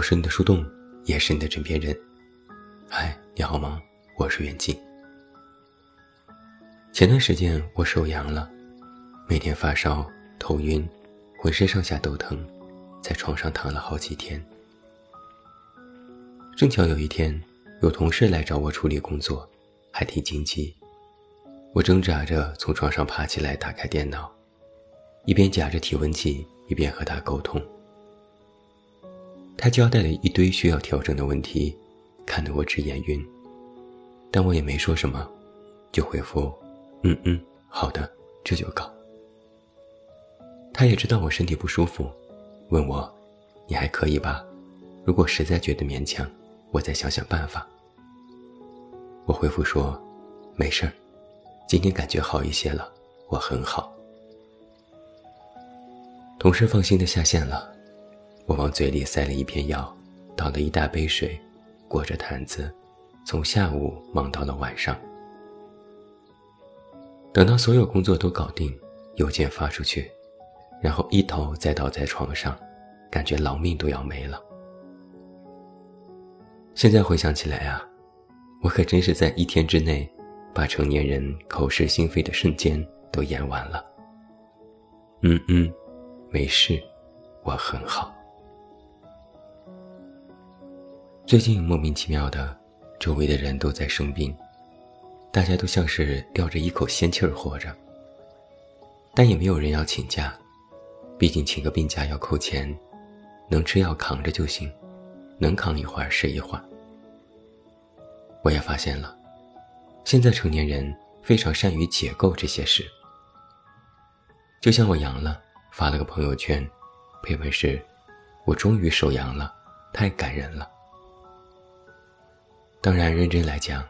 我是你的树洞，也是你的枕边人。嗨，你好吗？我是袁静。前段时间我手阳了，每天发烧、头晕，浑身上下都疼，在床上躺了好几天。正巧有一天，有同事来找我处理工作，还挺紧急。我挣扎着从床上爬起来，打开电脑，一边夹着体温计，一边和他沟通。他交代了一堆需要调整的问题，看得我直眼晕，但我也没说什么，就回复：“嗯嗯，好的，这就搞。”他也知道我身体不舒服，问我：“你还可以吧？如果实在觉得勉强，我再想想办法。”我回复说：“没事儿。”今天感觉好一些了，我很好。同事放心的下线了，我往嘴里塞了一片药，倒了一大杯水，裹着毯子，从下午忙到了晚上。等到所有工作都搞定，邮件发出去，然后一头栽倒在床上，感觉老命都要没了。现在回想起来啊，我可真是在一天之内。把成年人口是心非的瞬间都演完了。嗯嗯，没事，我很好。最近莫名其妙的，周围的人都在生病，大家都像是吊着一口仙气儿活着。但也没有人要请假，毕竟请个病假要扣钱，能吃药扛着就行，能扛一会儿是一会儿。我也发现了。现在成年人非常善于解构这些事，就像我阳了，发了个朋友圈，配文是：“我终于手阳了，太感人了。”当然，认真来讲，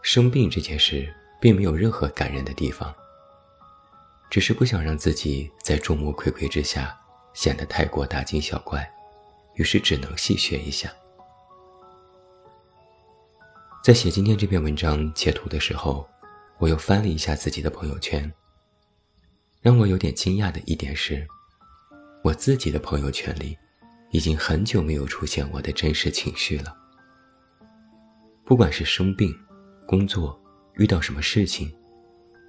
生病这件事并没有任何感人的地方，只是不想让自己在众目睽睽之下显得太过大惊小怪，于是只能戏谑一下。在写今天这篇文章截图的时候，我又翻了一下自己的朋友圈。让我有点惊讶的一点是，我自己的朋友圈里，已经很久没有出现我的真实情绪了。不管是生病、工作、遇到什么事情，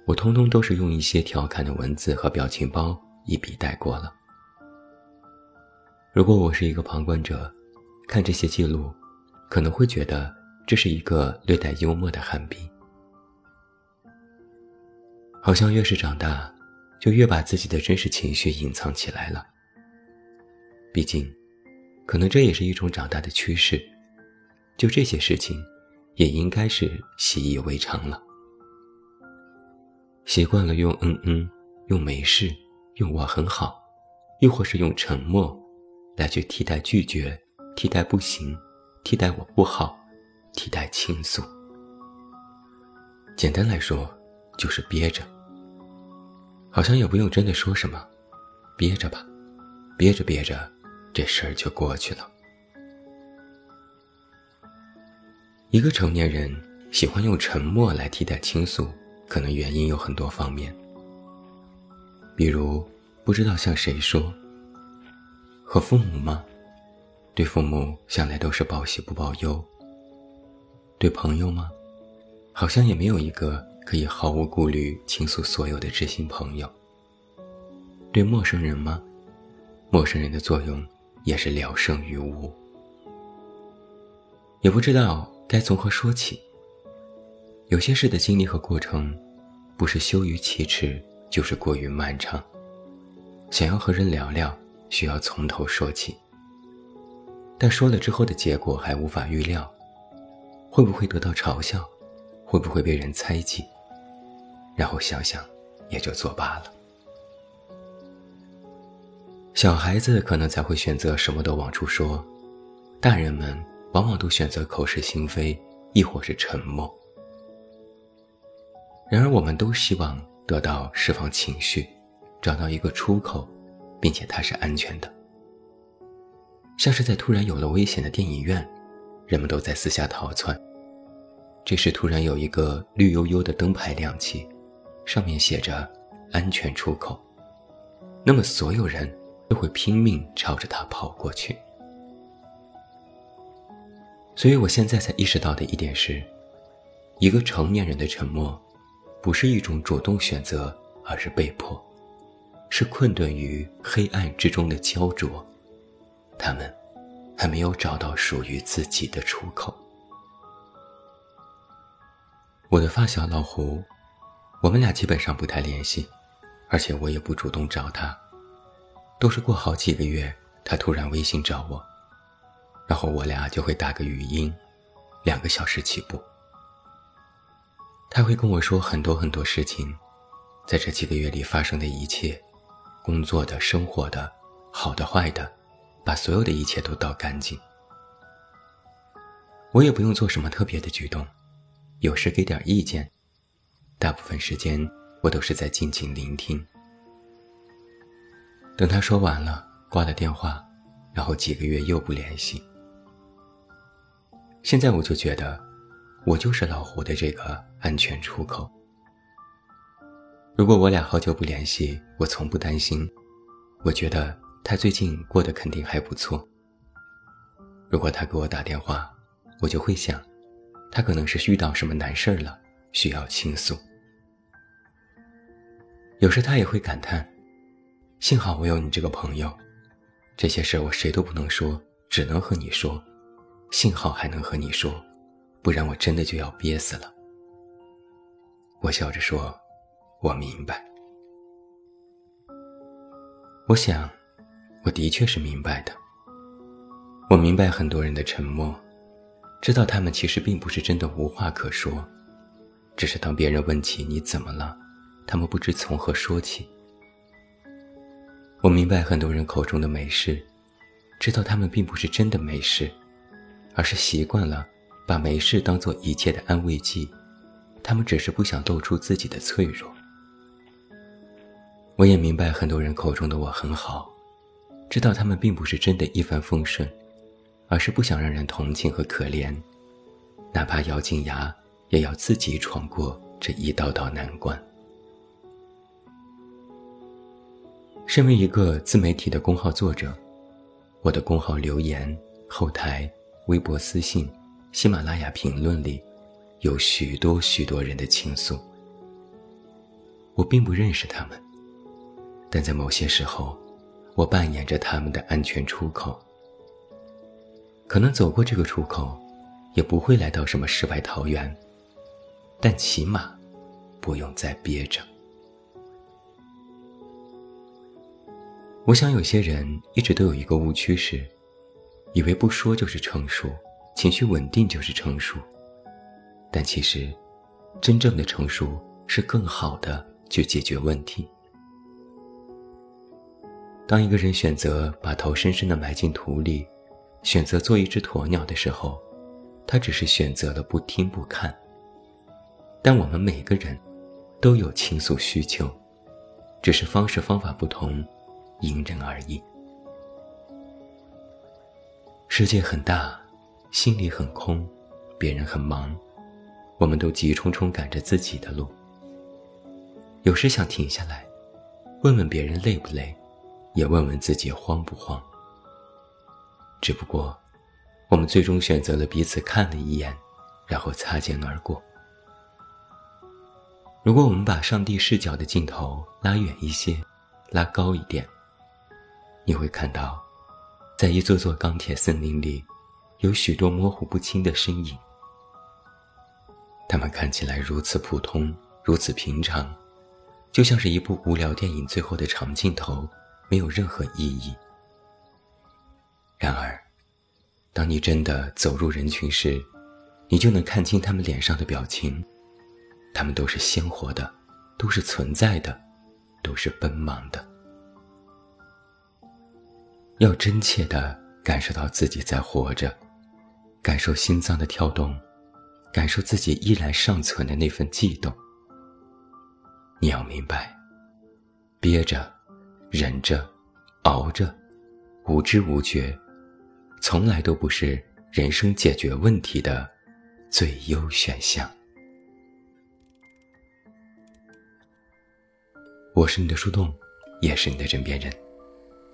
我通通都是用一些调侃的文字和表情包一笔带过了。如果我是一个旁观者，看这些记录，可能会觉得。这是一个略带幽默的寒冰，好像越是长大，就越把自己的真实情绪隐藏起来了。毕竟，可能这也是一种长大的趋势。就这些事情，也应该是习以为常了。习惯了用“嗯嗯”、用“没事”、用我很好，又或是用沉默，来去替代拒绝、替代不行、替代我不好。替代倾诉，简单来说就是憋着，好像也不用真的说什么，憋着吧，憋着憋着，这事儿就过去了。一个成年人喜欢用沉默来替代倾诉，可能原因有很多方面，比如不知道向谁说，和父母吗？对父母向来都是报喜不报忧。对朋友吗？好像也没有一个可以毫无顾虑倾诉所有的知心朋友。对陌生人吗？陌生人的作用也是聊胜于无。也不知道该从何说起。有些事的经历和过程，不是羞于启齿，就是过于漫长。想要和人聊聊，需要从头说起。但说了之后的结果还无法预料。会不会得到嘲笑？会不会被人猜忌？然后想想，也就作罢了。小孩子可能才会选择什么都往出说，大人们往往都选择口是心非，亦或是沉默。然而，我们都希望得到释放情绪，找到一个出口，并且它是安全的。像是在突然有了危险的电影院。人们都在四下逃窜。这时，突然有一个绿油油的灯牌亮起，上面写着“安全出口”。那么，所有人都会拼命朝着它跑过去。所以我现在才意识到的一点是，一个成年人的沉默，不是一种主动选择，而是被迫，是困顿于黑暗之中的焦灼。他们还没有找到属于自己的出口。我的发小老胡，我们俩基本上不太联系，而且我也不主动找他，都是过好几个月，他突然微信找我。然后我俩就会打个语音，两个小时起步。他会跟我说很多很多事情，在这几个月里发生的一切，工作的、生活的，好的、坏的，把所有的一切都倒干净。我也不用做什么特别的举动，有时给点意见，大部分时间我都是在静静聆听。等他说完了，挂了电话，然后几个月又不联系。现在我就觉得，我就是老胡的这个安全出口。如果我俩好久不联系，我从不担心。我觉得他最近过得肯定还不错。如果他给我打电话，我就会想，他可能是遇到什么难事儿了，需要倾诉。有时他也会感叹：幸好我有你这个朋友，这些事我谁都不能说，只能和你说。幸好还能和你说，不然我真的就要憋死了。我笑着说：“我明白。”我想，我的确是明白的。我明白很多人的沉默，知道他们其实并不是真的无话可说，只是当别人问起你怎么了，他们不知从何说起。我明白很多人口中的没事，知道他们并不是真的没事。而是习惯了把没事当做一切的安慰剂，他们只是不想露出自己的脆弱。我也明白很多人口中的我很好，知道他们并不是真的一帆风顺，而是不想让人同情和可怜，哪怕咬紧牙也要自己闯过这一道道难关。身为一个自媒体的公号作者，我的公号留言后台。微博私信、喜马拉雅评论里，有许多许多人的倾诉。我并不认识他们，但在某些时候，我扮演着他们的安全出口。可能走过这个出口，也不会来到什么世外桃源，但起码不用再憋着。我想，有些人一直都有一个误区是。以为不说就是成熟，情绪稳定就是成熟，但其实，真正的成熟是更好的去解决问题。当一个人选择把头深深的埋进土里，选择做一只鸵鸟的时候，他只是选择了不听不看。但我们每个人，都有倾诉需求，只是方式方法不同，因人而异。世界很大，心里很空，别人很忙，我们都急冲冲赶着自己的路。有时想停下来，问问别人累不累，也问问自己慌不慌。只不过，我们最终选择了彼此看了一眼，然后擦肩而过。如果我们把上帝视角的镜头拉远一些，拉高一点，你会看到。在一座座钢铁森林里，有许多模糊不清的身影。他们看起来如此普通，如此平常，就像是一部无聊电影最后的长镜头，没有任何意义。然而，当你真的走入人群时，你就能看清他们脸上的表情，他们都是鲜活的，都是存在的，都是奔忙的。要真切地感受到自己在活着，感受心脏的跳动，感受自己依然尚存的那份悸动。你要明白，憋着、忍着、熬着、无知无觉，从来都不是人生解决问题的最优选项。我是你的树洞，也是你的枕边人。